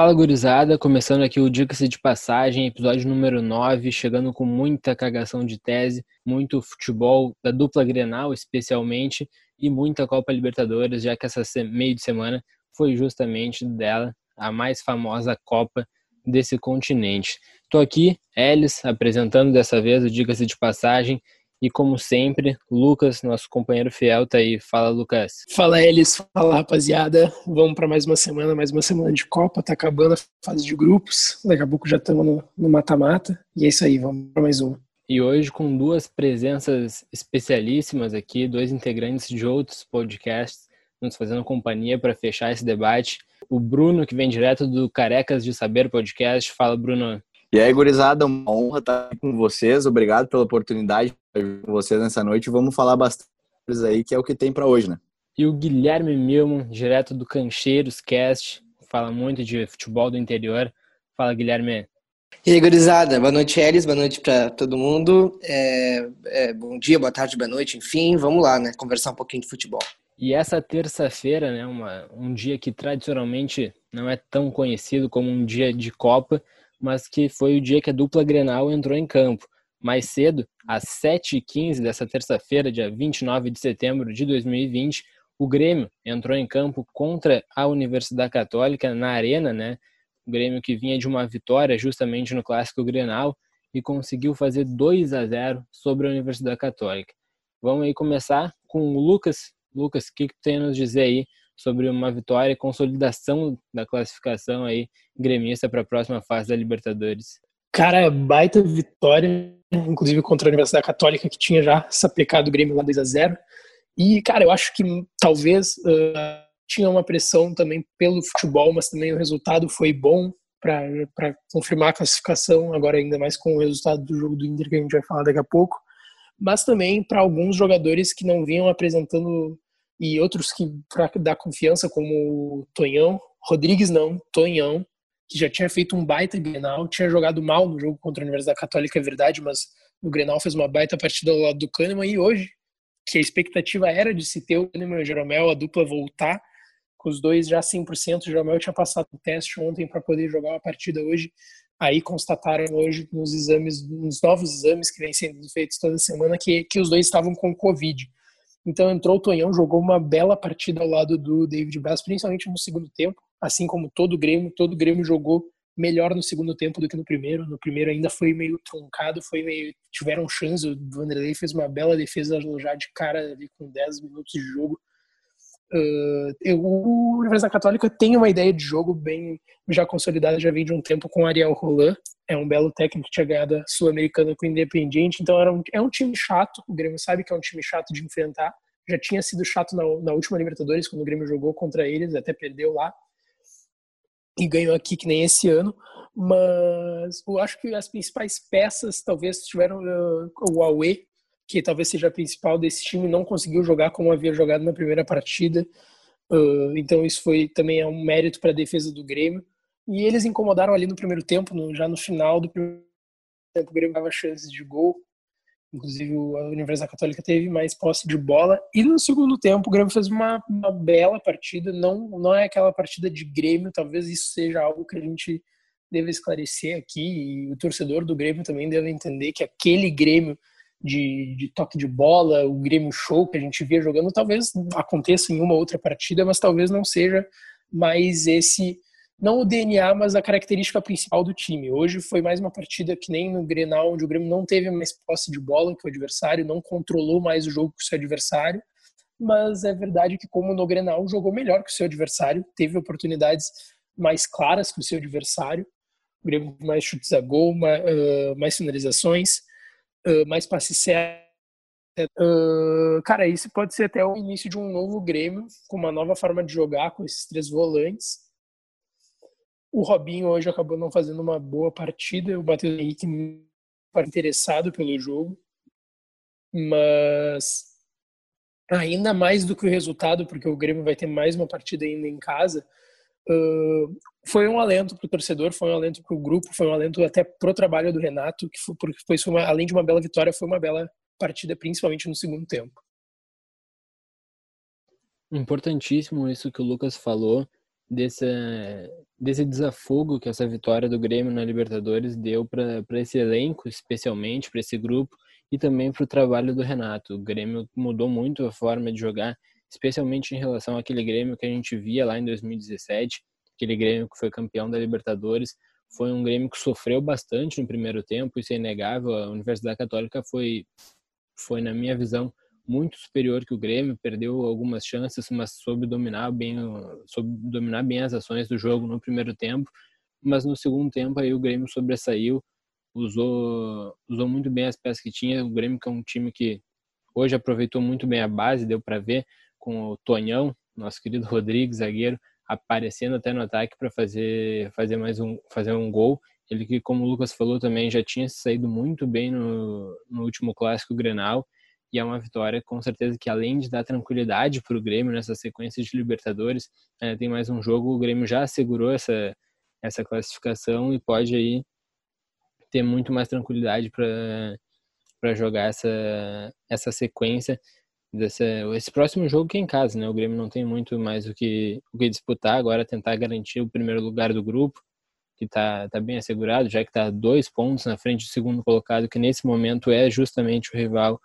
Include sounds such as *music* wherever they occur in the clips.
Fala gurizada, começando aqui o Dica-se de Passagem, episódio número 9, chegando com muita cagação de tese, muito futebol da dupla Grenal especialmente e muita Copa Libertadores, já que essa meio de semana foi justamente dela a mais famosa Copa desse continente. Estou aqui, Elis, apresentando dessa vez o Dica-se de Passagem e como sempre, Lucas, nosso companheiro fiel, tá aí. Fala, Lucas. Fala, Elis. Fala, rapaziada. Vamos para mais uma semana, mais uma semana de Copa. Tá acabando a fase de grupos. Daqui a pouco já estamos no mata-mata. E é isso aí, vamos para mais uma. E hoje com duas presenças especialíssimas aqui, dois integrantes de outros podcasts, nos fazendo companhia para fechar esse debate. O Bruno, que vem direto do Carecas de Saber podcast. Fala, Bruno. E aí, gurizada, uma honra estar com vocês. Obrigado pela oportunidade de estar com vocês nessa noite. Vamos falar bastante aí, que é o que tem para hoje, né? E o Guilherme Milman, direto do Cancheiros Cast, fala muito de futebol do interior. Fala, Guilherme. E aí, gurizada, boa noite, Elis, boa noite para todo mundo. É, é, bom dia, boa tarde, boa noite, enfim, vamos lá, né? Conversar um pouquinho de futebol. E essa terça-feira, né, uma, um dia que tradicionalmente não é tão conhecido como um dia de Copa, mas que foi o dia que a dupla Grenal entrou em campo. Mais cedo, às 7h15 dessa terça-feira, dia 29 de setembro de 2020, o Grêmio entrou em campo contra a Universidade Católica na Arena, né? O Grêmio que vinha de uma vitória justamente no Clássico Grenal e conseguiu fazer 2 a 0 sobre a Universidade Católica. Vamos aí começar com o Lucas. Lucas, o que, que tem a nos dizer aí sobre uma vitória e consolidação da classificação aí gremista para a próxima fase da Libertadores. Cara, baita vitória, inclusive contra a Universidade Católica, que tinha já sapecado o Grêmio lá 2 a 0 E, cara, eu acho que talvez uh, tinha uma pressão também pelo futebol, mas também o resultado foi bom para confirmar a classificação, agora ainda mais com o resultado do jogo do Inter, que a gente vai falar daqui a pouco. Mas também para alguns jogadores que não vinham apresentando e outros que para dar confiança, como o Tonhão, Rodrigues não, Tonhão, que já tinha feito um baita Grenal, tinha jogado mal no jogo contra a Universidade Católica, é verdade, mas no Grenal fez uma baita partida ao lado do Kahneman e hoje, que a expectativa era de se ter o Kahneman e o Jeromel, a dupla voltar, com os dois já 100%, o Jeromel tinha passado o teste ontem para poder jogar uma partida hoje, aí constataram hoje nos exames, nos novos exames que vêm sendo feitos toda semana, que, que os dois estavam com Covid. Então entrou o Tonhão, jogou uma bela partida ao lado do David Braz, principalmente no segundo tempo, assim como todo o Grêmio, todo o Grêmio jogou melhor no segundo tempo do que no primeiro. No primeiro ainda foi meio truncado, foi meio tiveram chance, o Vanderlei fez uma bela defesa já de cara ali com 10 minutos de jogo. Uh, o Universidade Católica tem uma ideia de jogo bem já consolidada, já vem de um tempo com Ariel Roland, é um belo técnico que tinha ganhado a Sul-Americana com o Independiente, então era um, é um time chato, o Grêmio sabe que é um time chato de enfrentar, já tinha sido chato na, na última Libertadores, quando o Grêmio jogou contra eles, até perdeu lá, e ganhou aqui que nem esse ano, mas eu acho que as principais peças talvez tiveram uh, o Aue, que talvez seja a principal desse time, não conseguiu jogar como havia jogado na primeira partida. Uh, então isso foi também é um mérito para a defesa do Grêmio. E eles incomodaram ali no primeiro tempo, no, já no final do primeiro tempo o Grêmio dava chances de gol. Inclusive a Universidade Católica teve mais posse de bola. E no segundo tempo o Grêmio fez uma, uma bela partida. Não, não é aquela partida de Grêmio, talvez isso seja algo que a gente deve esclarecer aqui. E o torcedor do Grêmio também deve entender que aquele Grêmio de, de, toque de bola, o Grêmio Show que a gente via jogando, talvez aconteça em uma outra partida, mas talvez não seja mais esse, não o DNA, mas a característica principal do time. Hoje foi mais uma partida que nem no Grenal, onde o Grêmio não teve mais posse de bola que o adversário, não controlou mais o jogo que o seu adversário, mas é verdade que como no Grenal jogou melhor que o seu adversário, teve oportunidades mais claras que o seu adversário, o Grêmio mais chutes a gol, mais, uh, mais finalizações, uh, mais certo. Uh, cara, isso pode ser até o início de um novo Grêmio, com uma nova forma de jogar, com esses três volantes. O Robinho hoje acabou não fazendo uma boa partida, o Matheus Henrique foi interessado pelo jogo, mas ainda mais do que o resultado, porque o Grêmio vai ter mais uma partida ainda em casa, foi um alento para o torcedor, foi um alento para o grupo, foi um alento até para o trabalho do Renato, que foi, porque foi uma, além de uma bela vitória, foi uma bela partida, principalmente no segundo tempo. Importantíssimo isso que o Lucas falou desse, desse desafogo que essa vitória do Grêmio na Libertadores deu para esse elenco, especialmente para esse grupo, e também para o trabalho do Renato. O Grêmio mudou muito a forma de jogar, especialmente em relação àquele Grêmio que a gente via lá em 2017, aquele Grêmio que foi campeão da Libertadores. Foi um Grêmio que sofreu bastante no primeiro tempo, isso é inegável. A Universidade Católica foi, foi na minha visão, muito superior que o Grêmio, perdeu algumas chances, mas soube dominar bem, soube dominar bem as ações do jogo no primeiro tempo. Mas no segundo tempo aí o Grêmio sobressaiu, usou, usou muito bem as peças que tinha. O Grêmio que é um time que hoje aproveitou muito bem a base, deu para ver com o Tonhão, nosso querido *laughs* Rodrigues, zagueiro, aparecendo até no ataque para fazer fazer mais um fazer um gol. Ele que, como o Lucas falou também, já tinha saído muito bem no, no último clássico Grenal. E é uma vitória com certeza que além de dar tranquilidade para o Grêmio nessa sequência de Libertadores, é, tem mais um jogo, o Grêmio já assegurou essa essa classificação e pode aí ter muito mais tranquilidade para jogar essa essa sequência esse próximo jogo que é em casa, né? O Grêmio não tem muito mais o que o que disputar agora, tentar garantir o primeiro lugar do grupo, que está tá bem assegurado, já que está dois pontos na frente do segundo colocado, que nesse momento é justamente o rival,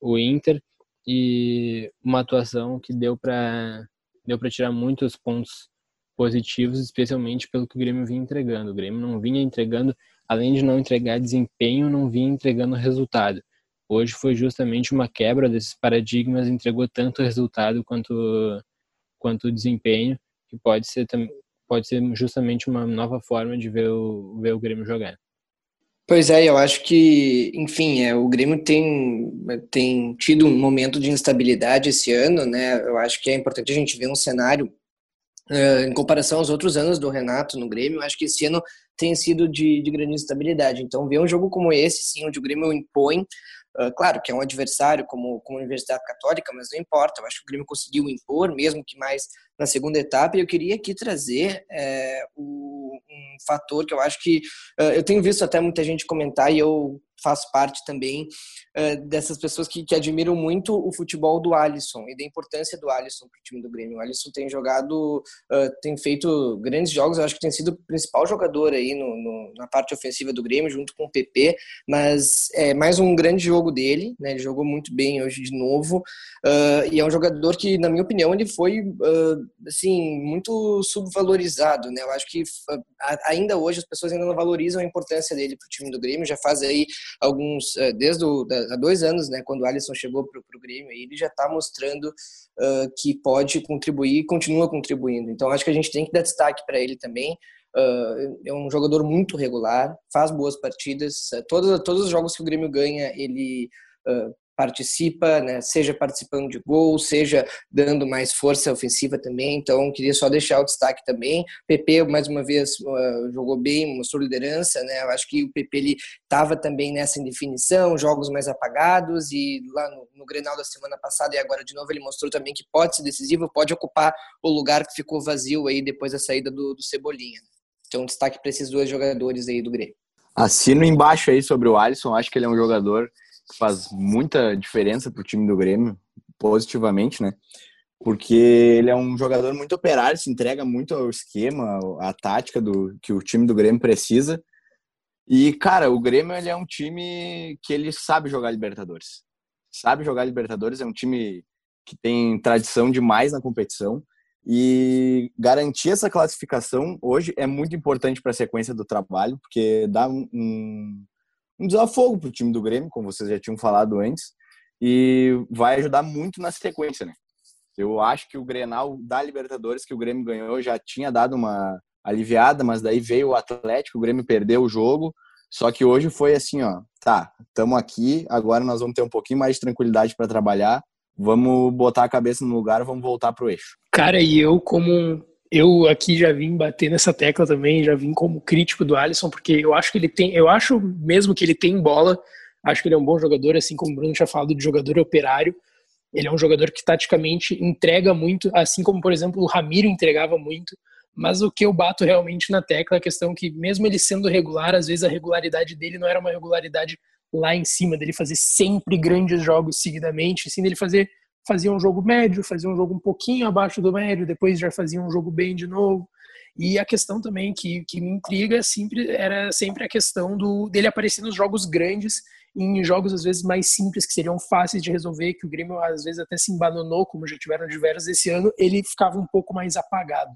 o Inter, e uma atuação que deu para deu para tirar muitos pontos positivos, especialmente pelo que o Grêmio vinha entregando. O Grêmio não vinha entregando além de não entregar desempenho, não vinha entregando resultado. Hoje foi justamente uma quebra desses paradigmas, entregou tanto resultado quanto quanto desempenho, que pode ser pode ser justamente uma nova forma de ver o, ver o Grêmio jogar. Pois é, eu acho que, enfim, é, o Grêmio tem, tem tido um momento de instabilidade esse ano, né? Eu acho que é importante a gente ver um cenário uh, em comparação aos outros anos do Renato no Grêmio. Eu acho que esse ano tem sido de, de grande instabilidade. Então, ver um jogo como esse, sim, onde o Grêmio impõe, uh, claro que é um adversário como, como a Universidade Católica, mas não importa. Eu acho que o Grêmio conseguiu impor, mesmo que mais na segunda etapa. E eu queria aqui trazer é, o, um fator que eu acho que uh, eu tenho visto até muita gente comentar e eu faço parte também uh, dessas pessoas que, que, admiram muito o futebol do Alisson e da importância do Alisson para o time do Grêmio. O Alisson tem jogado, uh, tem feito grandes jogos, eu acho que tem sido o principal jogador aí no, no, na parte ofensiva do Grêmio, junto com o PP, mas é mais um grande jogo dele, né? ele jogou muito bem hoje de novo, uh, e é um jogador que, na minha opinião, ele foi, assim, muito subvalorizado, né? eu acho que ainda hoje as pessoas ainda não valorizam a importância dele para o time do Grêmio, já faz aí alguns, eh, desde o, da, há dois anos, né, quando o Alisson chegou para o Grêmio, ele já está mostrando uh, que pode contribuir e continua contribuindo. Então, acho que a gente tem que dar destaque para ele também. Uh, é um jogador muito regular, faz boas partidas. Uh, todos, todos os jogos que o Grêmio ganha, ele uh, participa, né, seja participando de gol, seja dando mais força ofensiva também. Então, queria só deixar o destaque também. PP, mais uma vez, uh, jogou bem, mostrou liderança, né? Eu acho que o PP estava também nessa indefinição, jogos mais apagados e lá no, no Grenal da semana passada e agora de novo ele mostrou também que pode ser decisivo, pode ocupar o lugar que ficou vazio aí depois da saída do, do Cebolinha. Então, destaque para esses dois jogadores aí do Grêmio. Assino embaixo aí sobre o Alisson, acho que ele é um jogador faz muita diferença para o time do Grêmio, positivamente, né? Porque ele é um jogador muito operário, se entrega muito ao esquema, à tática do que o time do Grêmio precisa. E, cara, o Grêmio ele é um time que ele sabe jogar Libertadores. Sabe jogar Libertadores, é um time que tem tradição demais na competição. E garantir essa classificação hoje é muito importante para a sequência do trabalho, porque dá um, um desafogo para o time do Grêmio, como vocês já tinham falado antes, e vai ajudar muito na sequência, né? Eu acho que o Grenal da Libertadores que o Grêmio ganhou já tinha dado uma aliviada, mas daí veio o Atlético, o Grêmio perdeu o jogo. Só que hoje foi assim, ó, tá, estamos aqui, agora nós vamos ter um pouquinho mais de tranquilidade para trabalhar, vamos botar a cabeça no lugar, vamos voltar pro eixo. Cara, e eu como eu aqui já vim bater nessa tecla também, já vim como crítico do Alisson, porque eu acho que ele tem, eu acho mesmo que ele tem bola, acho que ele é um bom jogador, assim como o Bruno tinha falado de jogador operário. Ele é um jogador que taticamente entrega muito, assim como, por exemplo, o Ramiro entregava muito. Mas o que eu bato realmente na tecla é a questão que, mesmo ele sendo regular, às vezes a regularidade dele não era uma regularidade lá em cima, dele fazer sempre grandes jogos seguidamente, sim dele fazer fazia um jogo médio, fazia um jogo um pouquinho abaixo do médio, depois já fazia um jogo bem de novo. E a questão também que, que me intriga sempre era sempre a questão do dele aparecer nos jogos grandes, em jogos às vezes mais simples que seriam fáceis de resolver, que o Grêmio às vezes até se embananou, como já tiveram diversos esse ano, ele ficava um pouco mais apagado.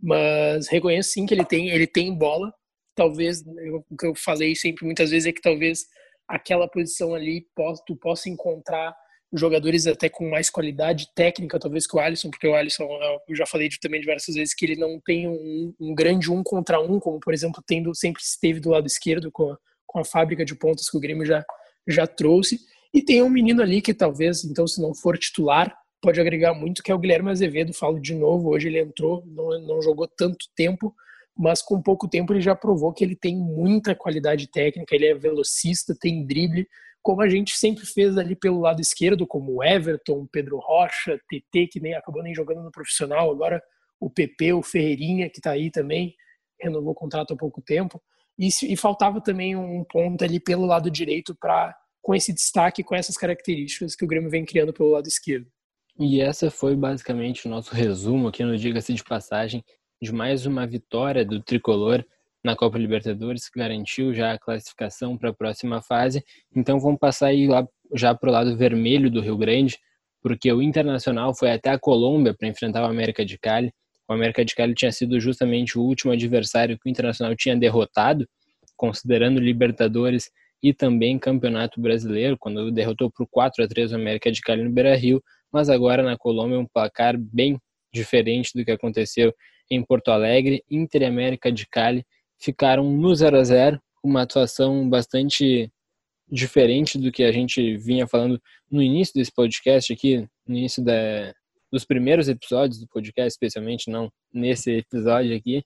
Mas reconheço sim que ele tem ele tem bola. Talvez o que eu falei sempre muitas vezes é que talvez aquela posição ali tu possa encontrar jogadores até com mais qualidade técnica, talvez que o Alisson, porque o Alisson, eu já falei também diversas vezes que ele não tem um, um grande um contra um, como por exemplo tendo sempre esteve do lado esquerdo com a, com a fábrica de pontas que o Grêmio já já trouxe. E tem um menino ali que talvez, então, se não for titular, pode agregar muito, que é o Guilherme Azevedo. Falo de novo, hoje ele entrou, não, não jogou tanto tempo, mas com pouco tempo ele já provou que ele tem muita qualidade técnica, ele é velocista, tem drible, como a gente sempre fez ali pelo lado esquerdo, como Everton, Pedro Rocha, TT, que nem acabou nem jogando no profissional, agora o PP, o Ferreirinha, que está aí também, renovou o contrato há pouco tempo. E, e faltava também um ponto ali pelo lado direito para com esse destaque, com essas características que o Grêmio vem criando pelo lado esquerdo. E essa foi basicamente o nosso resumo aqui no Diga-se de Passagem de mais uma vitória do tricolor na Copa Libertadores, que garantiu já a classificação para a próxima fase. Então vamos passar aí lá já para o lado vermelho do Rio Grande, porque o Internacional foi até a Colômbia para enfrentar o América de Cali. O América de Cali tinha sido justamente o último adversário que o Internacional tinha derrotado, considerando Libertadores e também Campeonato Brasileiro, quando derrotou por 4 a 3 o América de Cali no Beira-Rio, mas agora na Colômbia é um placar bem diferente do que aconteceu em Porto Alegre. Inter e América de Cali ficaram no 0 a 0, uma atuação bastante diferente do que a gente vinha falando no início desse podcast aqui, no início da, dos primeiros episódios do podcast, especialmente não nesse episódio aqui,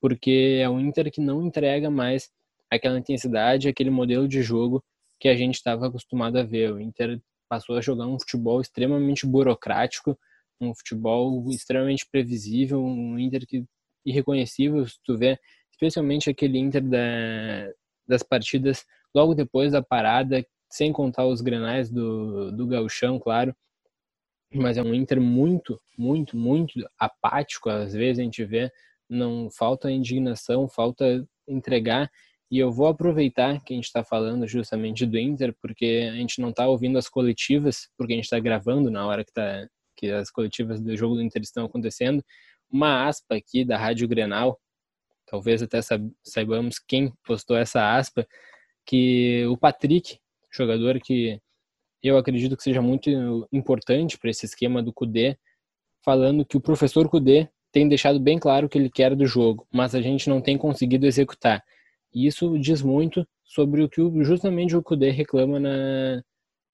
porque é um Inter que não entrega mais aquela intensidade, aquele modelo de jogo que a gente estava acostumado a ver. O Inter passou a jogar um futebol extremamente burocrático, um futebol extremamente previsível, um Inter que irreconhecível, se tu vê, especialmente aquele Inter da, das partidas logo depois da parada, sem contar os granais do, do gauchão, claro, mas é um Inter muito, muito, muito apático, às vezes a gente vê, não falta indignação, falta entregar, e eu vou aproveitar que a gente está falando justamente do Inter, porque a gente não está ouvindo as coletivas, porque a gente está gravando na hora que, tá, que as coletivas do jogo do Inter estão acontecendo. Uma aspa aqui da Rádio Grenal, talvez até saibamos quem postou essa aspa, que o Patrick, jogador que eu acredito que seja muito importante para esse esquema do Cudê, falando que o professor Cudê tem deixado bem claro o que ele quer do jogo, mas a gente não tem conseguido executar. E isso diz muito sobre o que justamente o Kudê reclama na,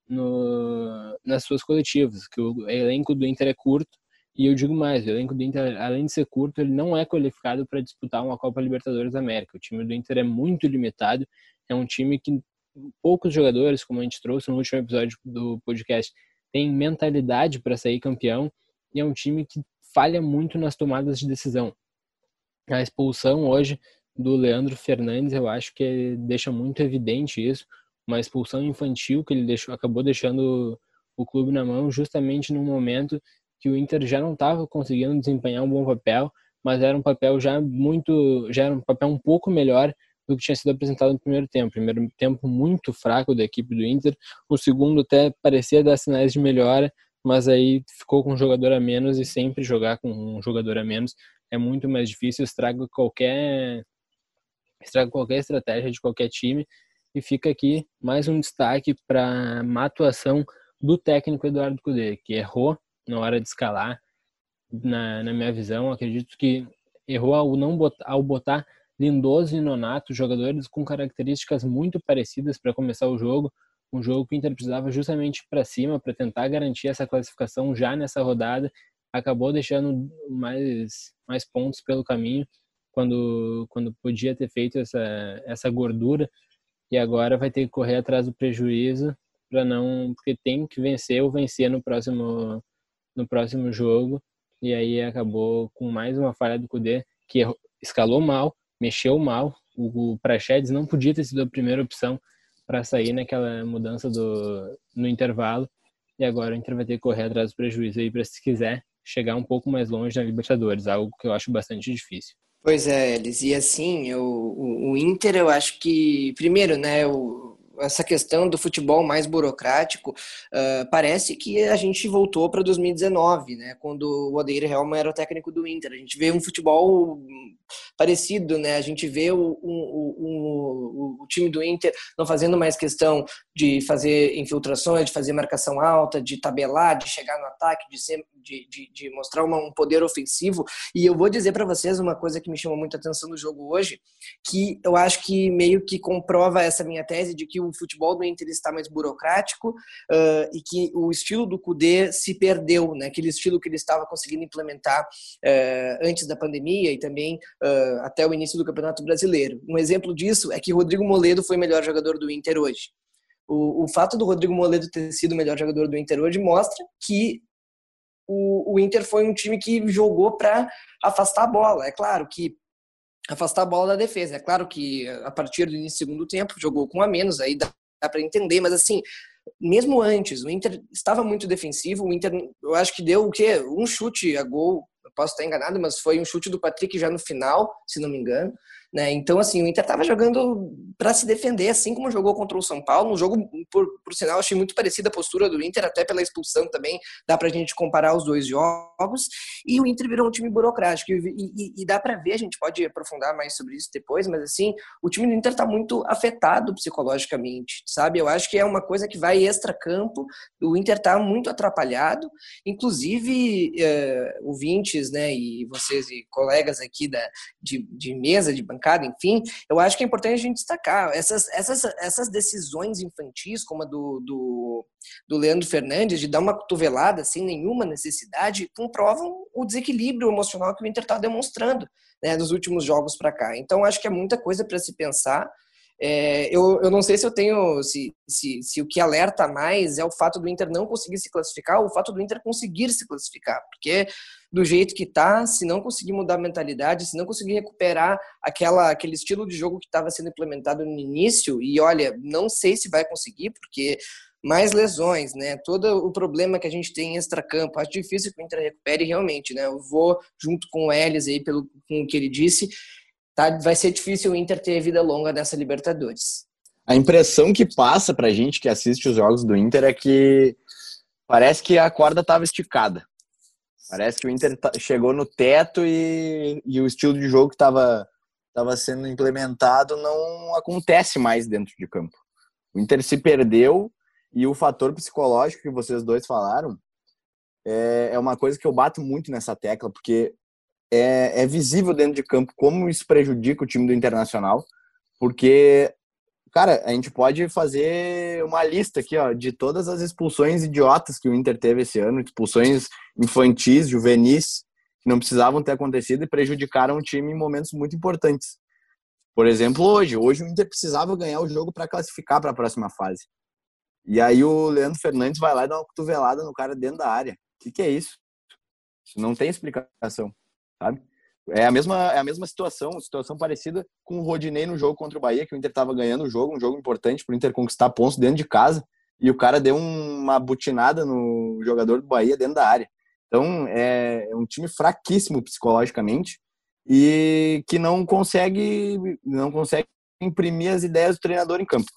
no, nas suas coletivas, que o elenco do Inter é curto, e eu digo mais, o elenco do Inter, além de ser curto, ele não é qualificado para disputar uma Copa Libertadores da América. O time do Inter é muito limitado, é um time que poucos jogadores, como a gente trouxe no último episódio do podcast, tem mentalidade para sair campeão, e é um time que falha muito nas tomadas de decisão. A expulsão hoje do Leandro Fernandes, eu acho que deixa muito evidente isso, uma expulsão infantil que ele deixou, acabou deixando o clube na mão justamente no momento que o Inter já não estava conseguindo desempenhar um bom papel, mas era um papel já muito, já era um papel um pouco melhor do que tinha sido apresentado no primeiro tempo. Primeiro tempo muito fraco da equipe do Inter, o segundo até parecia dar sinais de melhora, mas aí ficou com um jogador a menos e sempre jogar com um jogador a menos é muito mais difícil, estraga qualquer estraga qualquer estratégia de qualquer time. E fica aqui mais um destaque para a atuação do técnico Eduardo Cudê, que errou na hora de escalar, na, na minha visão. Acredito que errou ao, não botar, ao botar Lindoso e Nonato, jogadores com características muito parecidas para começar o jogo. Um jogo que o Inter precisava justamente para cima para tentar garantir essa classificação já nessa rodada. Acabou deixando mais, mais pontos pelo caminho quando, quando podia ter feito essa, essa gordura e agora vai ter que correr atrás do prejuízo para não porque tem que vencer ou vencer no próximo no próximo jogo e aí acabou com mais uma falha do Cudê que escalou mal, mexeu mal. O, Prachedes não podia ter sido a primeira opção para sair naquela mudança do no intervalo e agora o Inter vai ter que correr atrás do prejuízo aí para se quiser chegar um pouco mais longe na Libertadores, algo que eu acho bastante difícil. Pois é, Elis, e assim, o, o, o Inter, eu acho que, primeiro, né, o, essa questão do futebol mais burocrático, uh, parece que a gente voltou para 2019, né, quando o Odeir Helma era o técnico do Inter. A gente vê um futebol parecido, né? A gente vê o, o, o, o, time do Inter não fazendo mais questão de fazer infiltrações, de fazer marcação alta, de tabelar, de chegar no ataque, de, ser, de, de, de mostrar uma, um poder ofensivo. E eu vou dizer para vocês uma coisa que me chamou muita atenção no jogo hoje, que eu acho que meio que comprova essa minha tese de que o futebol do Inter está mais burocrático uh, e que o estilo do Cudê se perdeu, né? Aquele estilo que ele estava conseguindo implementar uh, antes da pandemia e também uh, até o início do Campeonato Brasileiro. Um exemplo disso é que Rodrigo Moledo foi o melhor jogador do Inter hoje. O, o fato do Rodrigo Moledo ter sido o melhor jogador do Inter hoje mostra que o, o Inter foi um time que jogou para afastar a bola. É claro que afastar a bola da defesa. É claro que a partir do início do segundo tempo jogou com a menos, aí dá, dá para entender, mas assim, mesmo antes, o Inter estava muito defensivo, o Inter, eu acho que deu o quê? Um chute a gol posso estar enganado, mas foi um chute do Patrick já no final, se não me engano. Né? Então, assim, o Inter estava jogando para se defender, assim como jogou contra o São Paulo. Um jogo, por, por sinal, achei muito parecida a postura do Inter, até pela expulsão também. Dá para a gente comparar os dois jogos. E o Inter virou um time burocrático. E, e, e dá para ver, a gente pode aprofundar mais sobre isso depois, mas, assim, o time do Inter está muito afetado psicologicamente, sabe? Eu acho que é uma coisa que vai extra-campo. O Inter está muito atrapalhado. Inclusive, é, ouvintes, né, e vocês e colegas aqui da, de, de mesa, de bancada, enfim, eu acho que é importante a gente destacar essas, essas, essas decisões infantis, como a do, do, do Leandro Fernandes, de dar uma cotovelada sem nenhuma necessidade, comprovam o desequilíbrio emocional que o Inter está demonstrando né, nos últimos jogos para cá. Então, acho que é muita coisa para se pensar. É, eu, eu não sei se eu tenho, se, se, se o que alerta mais é o fato do Inter não conseguir se classificar ou o fato do Inter conseguir se classificar, porque do jeito que tá, se não conseguir mudar a mentalidade, se não conseguir recuperar aquela, aquele estilo de jogo que estava sendo implementado no início, e olha, não sei se vai conseguir, porque mais lesões, né? Todo o problema que a gente tem em extracampo, acho difícil que o Inter recupere realmente, né? Eu vou junto com o Elis aí, pelo com o que ele disse, tá? Vai ser difícil o Inter ter vida longa nessa Libertadores. A impressão que passa pra gente que assiste os jogos do Inter é que parece que a corda estava esticada. Parece que o Inter tá, chegou no teto e, e o estilo de jogo que estava tava sendo implementado não acontece mais dentro de campo. O Inter se perdeu e o fator psicológico que vocês dois falaram é, é uma coisa que eu bato muito nessa tecla, porque é, é visível dentro de campo como isso prejudica o time do Internacional, porque Cara, a gente pode fazer uma lista aqui, ó, de todas as expulsões idiotas que o Inter teve esse ano, expulsões infantis, juvenis, que não precisavam ter acontecido e prejudicaram o time em momentos muito importantes. Por exemplo, hoje, hoje o Inter precisava ganhar o jogo para classificar para a próxima fase. E aí o Leandro Fernandes vai lá e dá uma cotovelada no cara dentro da área. O que, que é isso? Isso não tem explicação, sabe? É a mesma, é a mesma situação, situação parecida com o Rodinei no jogo contra o Bahia, que o Inter estava ganhando o jogo, um jogo importante para o Inter conquistar pontos dentro de casa, e o cara deu uma butinada no jogador do Bahia dentro da área. Então, é, é um time fraquíssimo psicologicamente e que não consegue, não consegue imprimir as ideias do treinador em campo.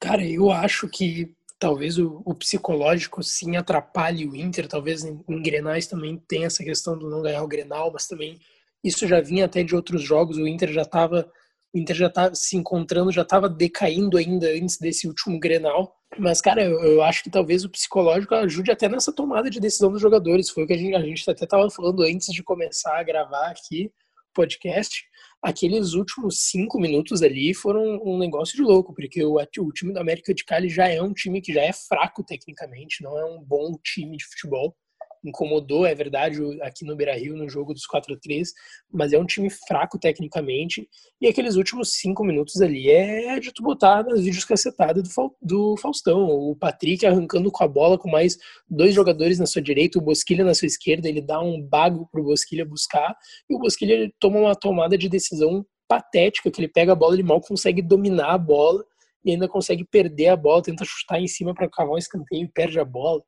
Cara, eu acho que talvez o, o, psicológico sim atrapalhe o Inter, talvez em, em Grenais também tem essa questão do não ganhar o Grenal, mas também isso já vinha até de outros jogos, o Inter já estava o Inter já estava se encontrando, já estava decaindo ainda antes desse último Grenal. Mas, cara, eu, eu, acho que talvez o psicológico ajude até nessa tomada de decisão dos jogadores. Foi o que a gente, a gente até estava falando antes de começar a gravar aqui o podcast. Aqueles últimos cinco minutos ali foram um negócio de louco, porque o, o time do América de Cali já é um time que já é fraco tecnicamente, não é um bom time de futebol incomodou, é verdade, aqui no Beira-Rio, no jogo dos 4 a 3 mas é um time fraco tecnicamente, e aqueles últimos cinco minutos ali é de tu botar nas vídeos cacetadas do, Faustão, o Patrick arrancando com a bola com mais dois jogadores na sua direita, o Bosquilha na sua esquerda, ele dá um bago pro Bosquilha buscar, e o Bosquilha toma uma tomada de decisão patética, que ele pega a bola, ele mal consegue dominar a bola, e ainda consegue perder a bola, tenta chutar em cima para cavar um escanteio e perde a bola.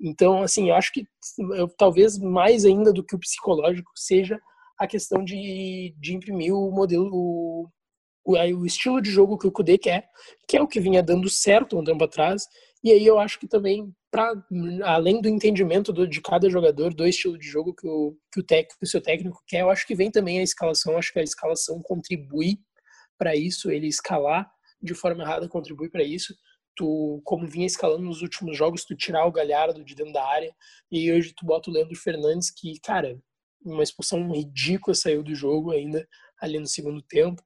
Então, assim, eu acho que eu, talvez mais ainda do que o psicológico seja a questão de, de imprimir o modelo, o, o, estilo de jogo que o Kudê quer, que é o que vinha dando certo um tempo atrás. E aí eu acho que também, pra, além do entendimento do, de cada jogador, do estilo de jogo que o, que o, técnico, o seu técnico quer, eu acho que vem também a escalação. Acho que a escalação contribui para isso, ele escalar de forma errada contribui para isso. Tu, como vinha escalando nos últimos jogos, tu tirar o Galhardo de dentro da área e hoje tu bota o Leandro Fernandes, que, cara, uma expulsão ridícula saiu do jogo ainda ali no segundo tempo.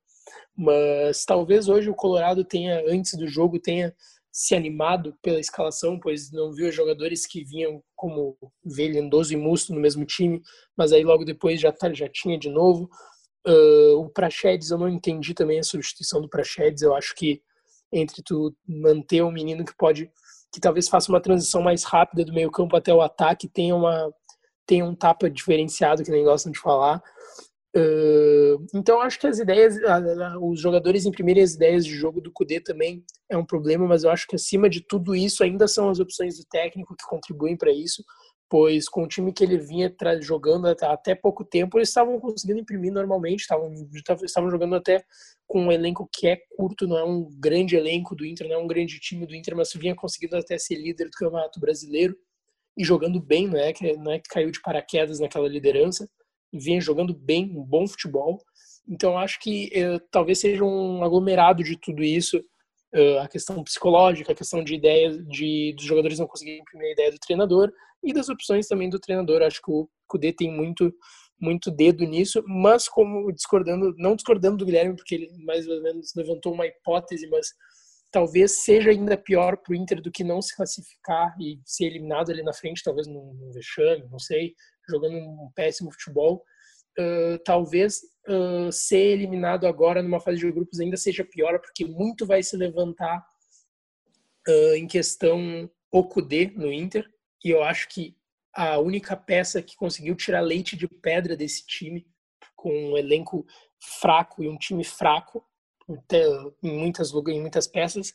Mas talvez hoje o Colorado tenha, antes do jogo, tenha se animado pela escalação, pois não viu jogadores que vinham como Velendoso e Musto no mesmo time, mas aí logo depois já, tá, já tinha de novo. Uh, o Praxedes, eu não entendi também a substituição do Praxedes, eu acho que entre tu manter um menino que pode, que talvez faça uma transição mais rápida do meio campo até o ataque, tenha uma tem um tapa diferenciado que nem gostam de falar. Uh, então acho que as ideias, os jogadores imprimirem as ideias de jogo do Cudê também é um problema, mas eu acho que acima de tudo isso ainda são as opções do técnico que contribuem para isso, pois com o time que ele vinha jogando até, pouco tempo eles estavam conseguindo imprimir normalmente, estavam, estavam jogando até com um elenco que é curto, não é um grande elenco do Inter, não é um grande time do Inter, mas vinha conseguindo até ser líder do Campeonato Brasileiro e jogando bem, não é que, não é que caiu de paraquedas naquela liderança, vinha jogando bem, um bom futebol. Então acho que eh, talvez seja um aglomerado de tudo isso, a questão psicológica, a questão de ideias de dos jogadores não conseguirem imprimir a ideia do treinador e das opções também do treinador. Acho que o Kudê tem muito muito dedo nisso, mas como discordando, não discordando do Guilherme porque ele mais ou menos levantou uma hipótese, mas talvez seja ainda pior para o Inter do que não se classificar e ser eliminado ali na frente, talvez num, num vexame, não sei, jogando um péssimo futebol. Talvez uh, ser eliminado agora numa fase de grupos ainda seja pior, porque muito vai se levantar uh, em questão Okudê no Inter, e eu acho que a única peça que conseguiu tirar leite de pedra desse time, com um elenco fraco e um time fraco, em muitas, em muitas peças,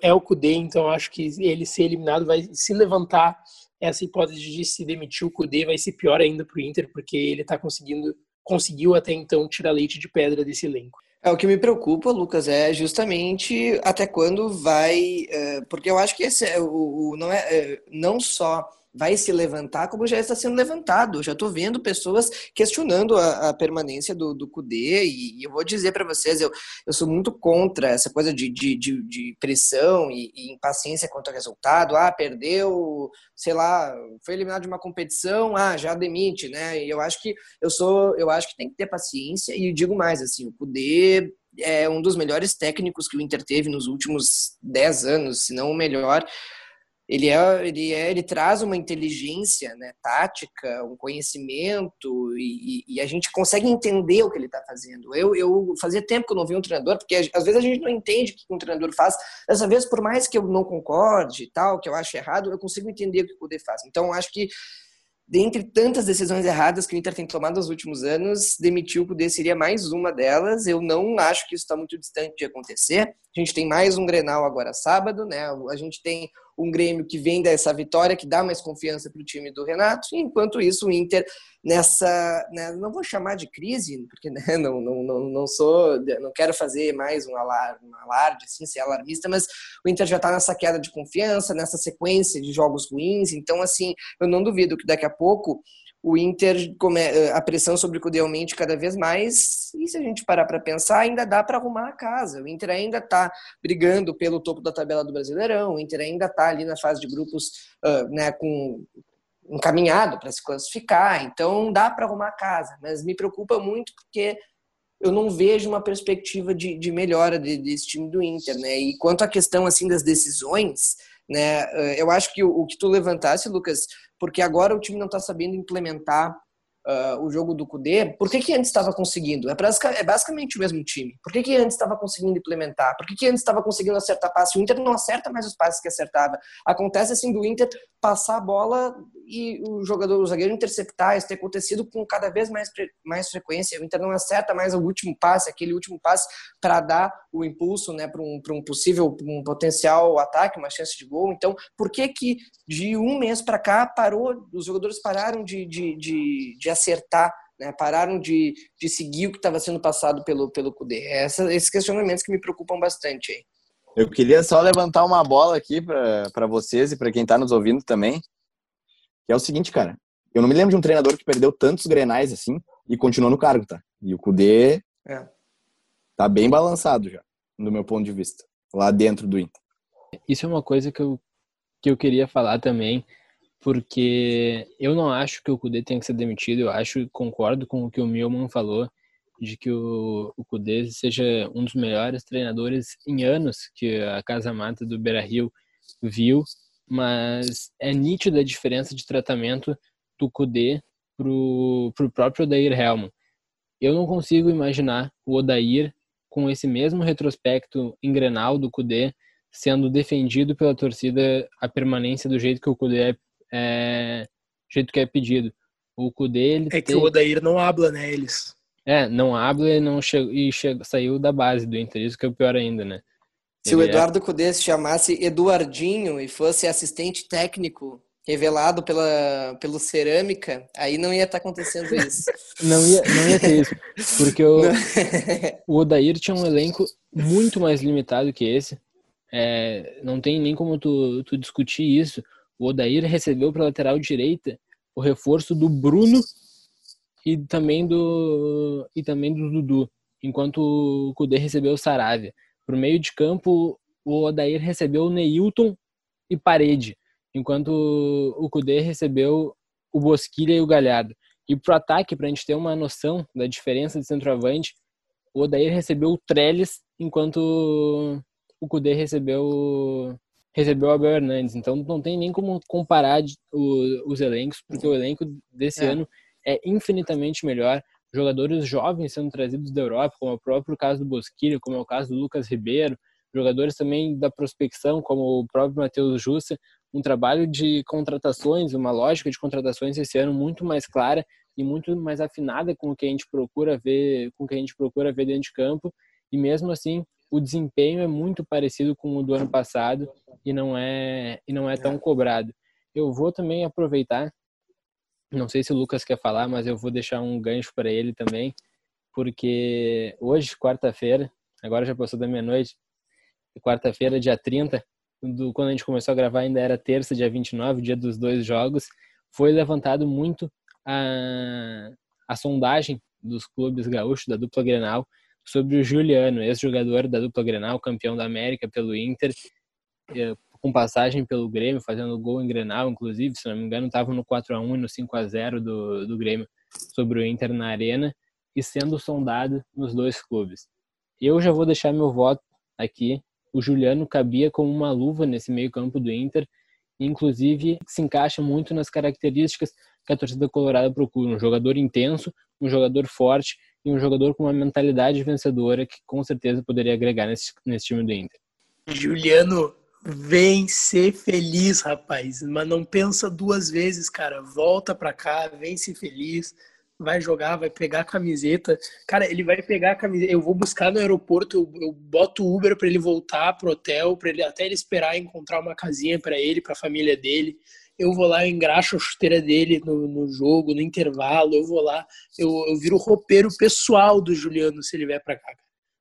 é o Kudê, então acho que ele ser eliminado vai se levantar essa hipótese de se demitir o Kudê vai ser pior ainda para o Inter, porque ele está conseguindo, conseguiu até então tirar leite de pedra desse elenco. É, o que me preocupa, Lucas, é justamente até quando vai. Uh, porque eu acho que esse é o, não é uh, não só vai se levantar, como já está sendo levantado. Já estou vendo pessoas questionando a, a permanência do, do CUDE, e, e eu vou dizer para vocês, eu, eu sou muito contra essa coisa de, de, de, de pressão e, e, impaciência quanto ao resultado. Ah, perdeu, sei lá, foi eliminado de uma competição, ah, já demite, né? E eu acho que eu sou, eu acho que tem que ter paciência, e digo mais, assim, o CUDE é um dos melhores técnicos que o Inter teve nos últimos 10 anos, se não o melhor ele é, ele é, ele traz uma inteligência, né, tática, um conhecimento e, e, a gente consegue entender o que ele está fazendo. Eu, eu fazia tempo que eu não vi um treinador, porque às vezes a gente não entende o que um treinador faz. Dessa vez, por mais que eu não concorde e tal, que eu acho errado, eu consigo entender o que o poder faz. Então, acho que dentre tantas decisões erradas que o Inter tem tomado nos últimos anos, demitir o Cudê seria mais uma delas. Eu não acho que isso está muito distante de acontecer. A gente tem mais um Grenal agora sábado, né? A gente tem um Grêmio que vem dessa vitória, que dá mais confiança para o time do Renato, e enquanto isso o Inter nessa, né, não vou chamar de crise, porque né, não, não, não, não sou, não quero fazer mais um alarde, um alarde assim, ser alarmista, mas o Inter já está nessa queda de confiança, nessa sequência de jogos ruins, então assim, eu não duvido que daqui a pouco o Inter, eh, a pressão sobre o Cudê aumente cada vez mais, e se a gente parar para pensar, ainda dá para arrumar a casa. O Inter ainda está brigando pelo topo da tabela do Brasileirão, o Inter ainda está ali na fase de grupos uh, né, com encaminhado para se classificar, então dá para arrumar a casa, mas me preocupa muito porque eu não vejo uma perspectiva de, de melhora de, desse time do Inter, né? E quanto à questão assim das decisões, né? Eu acho que o, o que tu levantasse, Lucas, porque agora o time não está sabendo implementar uh, o jogo do Cudê. Por que, que antes estava conseguindo? É, é, basicamente o mesmo time. Por que, que antes estava conseguindo implementar? Por que, que antes estava conseguindo acertar passe? O Inter não acerta mais os passes que acertava. Acontece assim do Inter passar a bola e o jogador, o zagueiro interceptar, isso tem acontecido com cada vez mais, mais frequência. O Inter não acerta mais o último passe, aquele último passe para dar o impulso né, para um, um possível, um potencial ataque, uma chance de gol. Então, por que que de um mês para cá parou, os jogadores pararam de, de, de, de acertar né, pararam de, de seguir o que estava sendo passado pelo, pelo CUDE. É essa, esses questionamentos que me preocupam bastante aí. Eu queria só levantar uma bola aqui para vocês e para quem está nos ouvindo também, que é o seguinte, cara. Eu não me lembro de um treinador que perdeu tantos grenais assim e continuou no cargo, tá? E o Cudê é. tá bem balançado já, do meu ponto de vista, lá dentro do Inter. Isso é uma coisa que eu, que eu queria falar também, porque eu não acho que o Cudê tenha que ser demitido, eu acho, concordo com o que o Milman falou, de que o, o Cudê seja um dos melhores treinadores em anos que a Casa Mata do Beira-Rio viu, mas é nítida a diferença de tratamento do Cudê pro, pro próprio Odair Helman. Eu não consigo imaginar o Odair com esse mesmo retrospecto engrenal do Cudê sendo defendido pela torcida a permanência do jeito que o Cudê é, é jeito que é pedido. O ele é que o Odair não habla, né, eles. É, não habla e não chegou e chegou, saiu da base do Inter, isso que é o pior ainda, né? Se Ele o é Eduardo é... Cudê se chamasse Eduardinho e fosse assistente técnico revelado pela pelo Cerâmica, aí não ia estar tá acontecendo *laughs* isso. não ia, não ia ter isso, porque o, o Odair tinha um elenco muito mais limitado que esse. É, não tem nem como tu, tu discutir isso. O Odair recebeu para lateral direita o reforço do Bruno e também do e também do Dudu, enquanto o Cudê recebeu o Saravia. Para o meio de campo, o Odair recebeu o Neilton e Parede, enquanto o Cudê recebeu o Bosquilha e o Galhardo. E para o ataque, para a gente ter uma noção da diferença de centroavante, o Odair recebeu o Trellis, enquanto o Cudê recebeu recebeu o Abel Hernandes. Então não tem nem como comparar os elencos, porque o elenco desse é. ano é infinitamente melhor. Jogadores jovens sendo trazidos da Europa, como é o próprio caso do Bosquilha, como é o caso do Lucas Ribeiro, jogadores também da prospecção, como o próprio Matheus Jussa, um trabalho de contratações, uma lógica de contratações esse ano muito mais clara e muito mais afinada com o que a gente procura ver, com o que a gente procura ver dentro de campo, e mesmo assim o desempenho é muito parecido com o do ano passado e não é e não é tão cobrado. Eu vou também aproveitar não sei se o Lucas quer falar, mas eu vou deixar um gancho para ele também, porque hoje, quarta-feira, agora já passou da meia-noite, quarta-feira, dia 30, do, quando a gente começou a gravar ainda era terça, dia 29, dia dos dois jogos, foi levantado muito a, a sondagem dos clubes gaúchos, da dupla Grenal, sobre o Juliano, ex-jogador da dupla Grenal, campeão da América pelo Inter, com passagem pelo Grêmio, fazendo gol em Grenal, inclusive, se não me engano, estava no 4 a 1 e no 5 a 0 do, do Grêmio sobre o Inter na Arena e sendo sondado nos dois clubes. Eu já vou deixar meu voto aqui. O Juliano cabia como uma luva nesse meio-campo do Inter, inclusive se encaixa muito nas características que a torcida colorada procura, um jogador intenso, um jogador forte e um jogador com uma mentalidade vencedora que com certeza poderia agregar nesse, nesse time do Inter. Juliano Vem ser feliz, rapaz. Mas não pensa duas vezes, cara. Volta pra cá, vem ser feliz. Vai jogar, vai pegar a camiseta. Cara, ele vai pegar a camiseta. Eu vou buscar no aeroporto, eu, eu boto Uber para ele voltar pro hotel, para ele até ele esperar encontrar uma casinha para ele, para a família dele. Eu vou lá, eu engraxo a chuteira dele no, no jogo, no intervalo. Eu vou lá, eu, eu viro o roupeiro pessoal do Juliano se ele vier para cá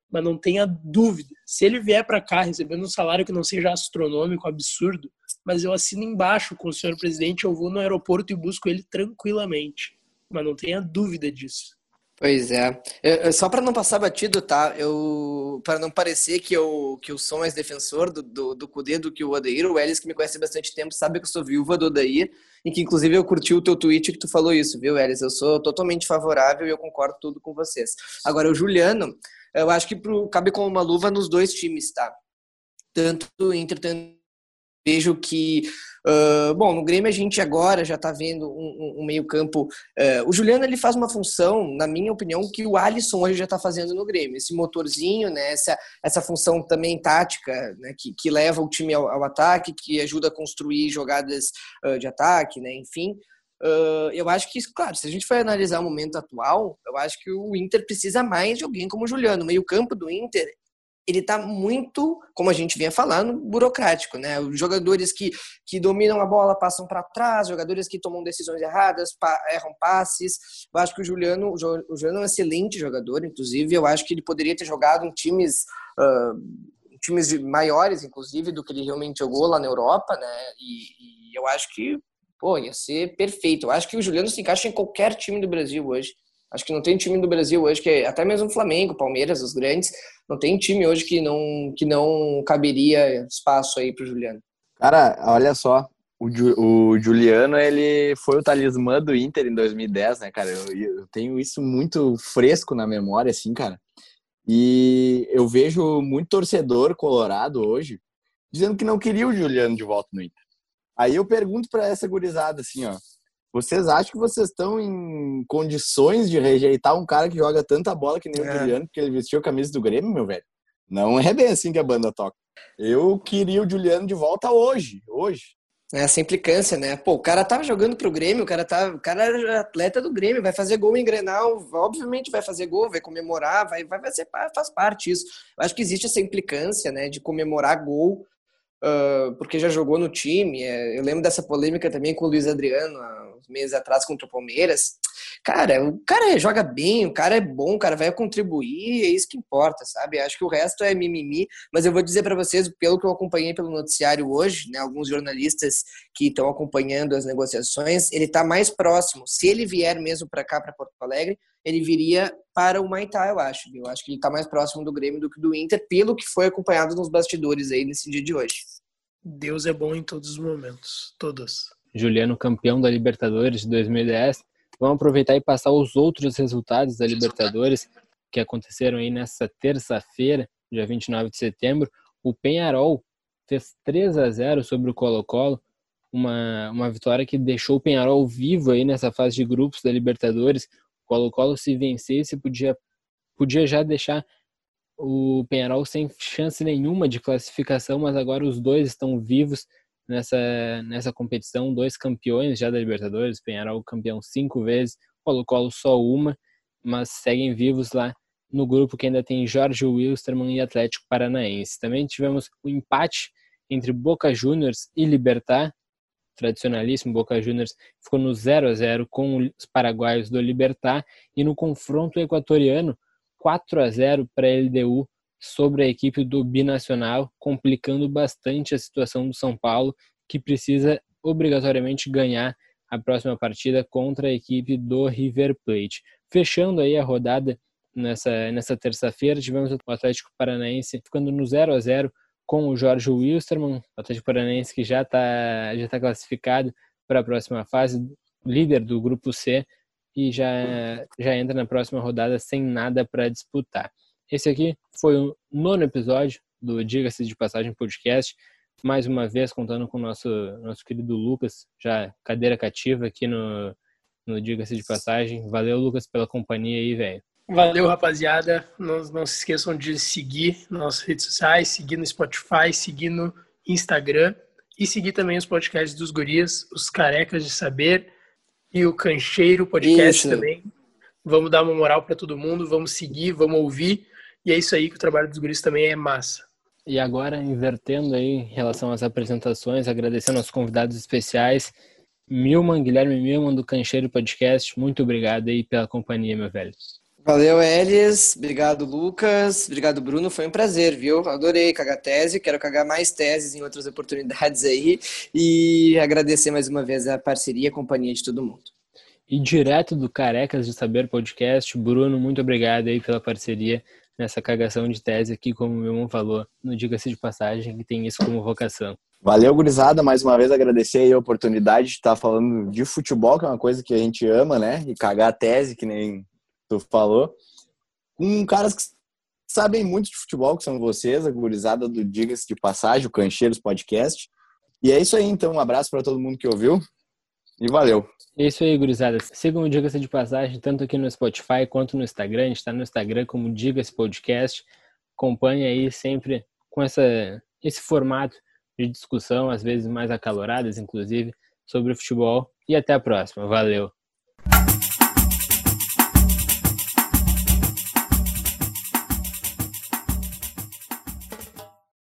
mas não tenha dúvida. Se ele vier para cá recebendo um salário que não seja astronômico, absurdo, mas eu assino embaixo com o senhor presidente, eu vou no aeroporto e busco ele tranquilamente. Mas não tenha dúvida disso. Pois é. Eu, só para não passar batido, tá? Eu para não parecer que eu que eu sou mais defensor do do, do do que o Odair, o Elis que me conhece há bastante tempo sabe que eu sou viúva do Odair e que inclusive eu curti o teu tweet que tu falou isso, viu, Elis? Eu sou totalmente favorável e eu concordo tudo com vocês. Agora o Juliano, eu acho que pro, cabe como uma luva nos dois times, tá? Tanto o Inter, tanto vejo que Uh, bom, no Grêmio a gente agora já está vendo um, um, meio-campo. Uh, o Juliano ele faz uma função, na minha opinião, que o Alisson hoje já está fazendo no Grêmio. Esse motorzinho, né, essa, essa função também tática, né, que, que leva o time ao, ao ataque, que ajuda a construir jogadas uh, de ataque, né, enfim. eu acho que, claro, se a gente for analisar o momento atual, eu acho que o Inter precisa mais de alguém como o Juliano. O meio-campo do Inter ele está muito, como a gente vinha falando, burocrático, né? Jogadores que, que dominam a bola passam para trás, jogadores que tomam decisões erradas, pa, erram passes. Eu acho que o Juliano, o Juliano é um excelente jogador, inclusive. Eu acho que ele poderia ter jogado em times, uh, times maiores, inclusive, do que ele realmente jogou lá na Europa, né? E, e eu acho que, pô, ia ser perfeito. Eu acho que o Juliano se encaixa em qualquer time do Brasil hoje. Acho que não tem time do Brasil hoje que até mesmo Flamengo, Palmeiras, os grandes, não tem time hoje que não que não caberia espaço aí para o Juliano. Cara, olha só, o, o, Juliano ele foi o talismã do Inter em 2010, né, cara? Eu, eu tenho isso muito fresco na memória, assim, cara. E eu vejo muito torcedor colorado hoje dizendo que não queria o Juliano de volta no Inter. Aí eu pergunto para essa gurizada assim, ó, vocês acham que vocês estão em condições de rejeitar um cara que joga tanta bola que nem é. o Juliano, porque ele vestiu a camisa do Grêmio, meu velho? Não é bem assim que a banda toca. Eu queria o Juliano de volta hoje, hoje. É essa implicância, né? Pô, o cara tava jogando pro Grêmio, o cara tá, o cara era atleta do Grêmio, vai fazer gol em Grenal, obviamente vai fazer gol, vai comemorar, vai, vai fazer faz parte isso. Eu acho que existe essa implicância, né, de comemorar gol uh, porque já jogou no time. É, eu lembro dessa polêmica também com o Luiz Adriano meses atrás contra o Palmeiras. Cara, o cara joga bem, o cara é bom, o cara vai contribuir, é isso que importa, sabe? Acho que o resto é mimimi, mas eu vou dizer para vocês, pelo que eu acompanhei pelo noticiário hoje, né, alguns jornalistas que estão acompanhando as negociações, ele está mais próximo. Se ele vier mesmo para cá, para Porto Alegre, ele viria para o Maitá, eu acho. Eu acho que ele está mais próximo do Grêmio do que do Inter, pelo que foi acompanhado nos bastidores aí nesse dia de hoje. Deus é bom em todos os momentos, todos. Juliano, campeão da Libertadores de 2010. Vamos aproveitar e passar os outros resultados da Libertadores que aconteceram aí nessa terça-feira, dia 29 de setembro. O Penharol fez 3 a 0 sobre o Colo-Colo, uma, uma vitória que deixou o Penharol vivo aí nessa fase de grupos da Libertadores. Colo-Colo se vencesse podia, podia já deixar o Penharol sem chance nenhuma de classificação, mas agora os dois estão vivos nessa, nessa competição, dois campeões já da Libertadores, Penharol campeão cinco vezes, Colo-Colo só uma, mas seguem vivos lá no grupo que ainda tem Jorge Wilstermann e Atlético Paranaense. Também tivemos o empate entre Boca Juniors e Libertar, tradicionalíssimo Boca Juniors ficou no 0 a 0 com os paraguaios do Libertar e no confronto equatoriano 4 a 0 para a LDU sobre a equipe do Binacional, complicando bastante a situação do São Paulo, que precisa obrigatoriamente ganhar a próxima partida contra a equipe do River Plate. Fechando aí a rodada nessa, nessa terça-feira, tivemos o Atlético Paranaense ficando no 0 a 0 com o Jorge Wilstermann, o Atlético Paranaense que já está já tá classificado para a próxima fase, líder do grupo C e já, já entra na próxima rodada sem nada para disputar. Esse aqui foi o nono episódio do Diga-se de Passagem Podcast, mais uma vez contando com o nosso, nosso querido Lucas, já cadeira cativa aqui no, no Diga-se de Passagem. Valeu, Lucas, pela companhia aí, velho. Valeu, rapaziada. Não, não se esqueçam de seguir nas redes sociais, seguir no Spotify, seguir no Instagram e seguir também os podcasts dos gurias, os Carecas de Saber e o Cancheiro Podcast isso. também. Vamos dar uma moral para todo mundo, vamos seguir, vamos ouvir. E é isso aí que o trabalho dos guris também é massa. E agora, invertendo aí em relação às apresentações, agradecendo aos convidados especiais, Milman, Guilherme Milman, do Cancheiro Podcast, muito obrigado aí pela companhia, meu velho. Valeu, Elis. Obrigado, Lucas. Obrigado, Bruno. Foi um prazer, viu? Adorei cagar tese. Quero cagar mais teses em outras oportunidades aí. E agradecer mais uma vez a parceria e a companhia de todo mundo. E direto do Carecas de Saber Podcast, Bruno, muito obrigado aí pela parceria nessa cagação de tese aqui, como meu irmão falou, no Diga-se de Passagem, que tem isso como vocação. Valeu, gurizada. Mais uma vez agradecer a oportunidade de estar falando de futebol, que é uma coisa que a gente ama, né? E cagar a tese, que nem tu falou, com caras que sabem muito de futebol, que são vocês, a gurizada do Diga-se de Passagem, o Cancheiros Podcast. E é isso aí, então. Um abraço para todo mundo que ouviu e valeu. É isso aí, gurizada. Sigam o Diga-se de Passagem, tanto aqui no Spotify quanto no Instagram. A gente está no Instagram como Diga-se Podcast. Acompanhe aí sempre com essa, esse formato de discussão, às vezes mais acaloradas, inclusive, sobre o futebol. E até a próxima. Valeu!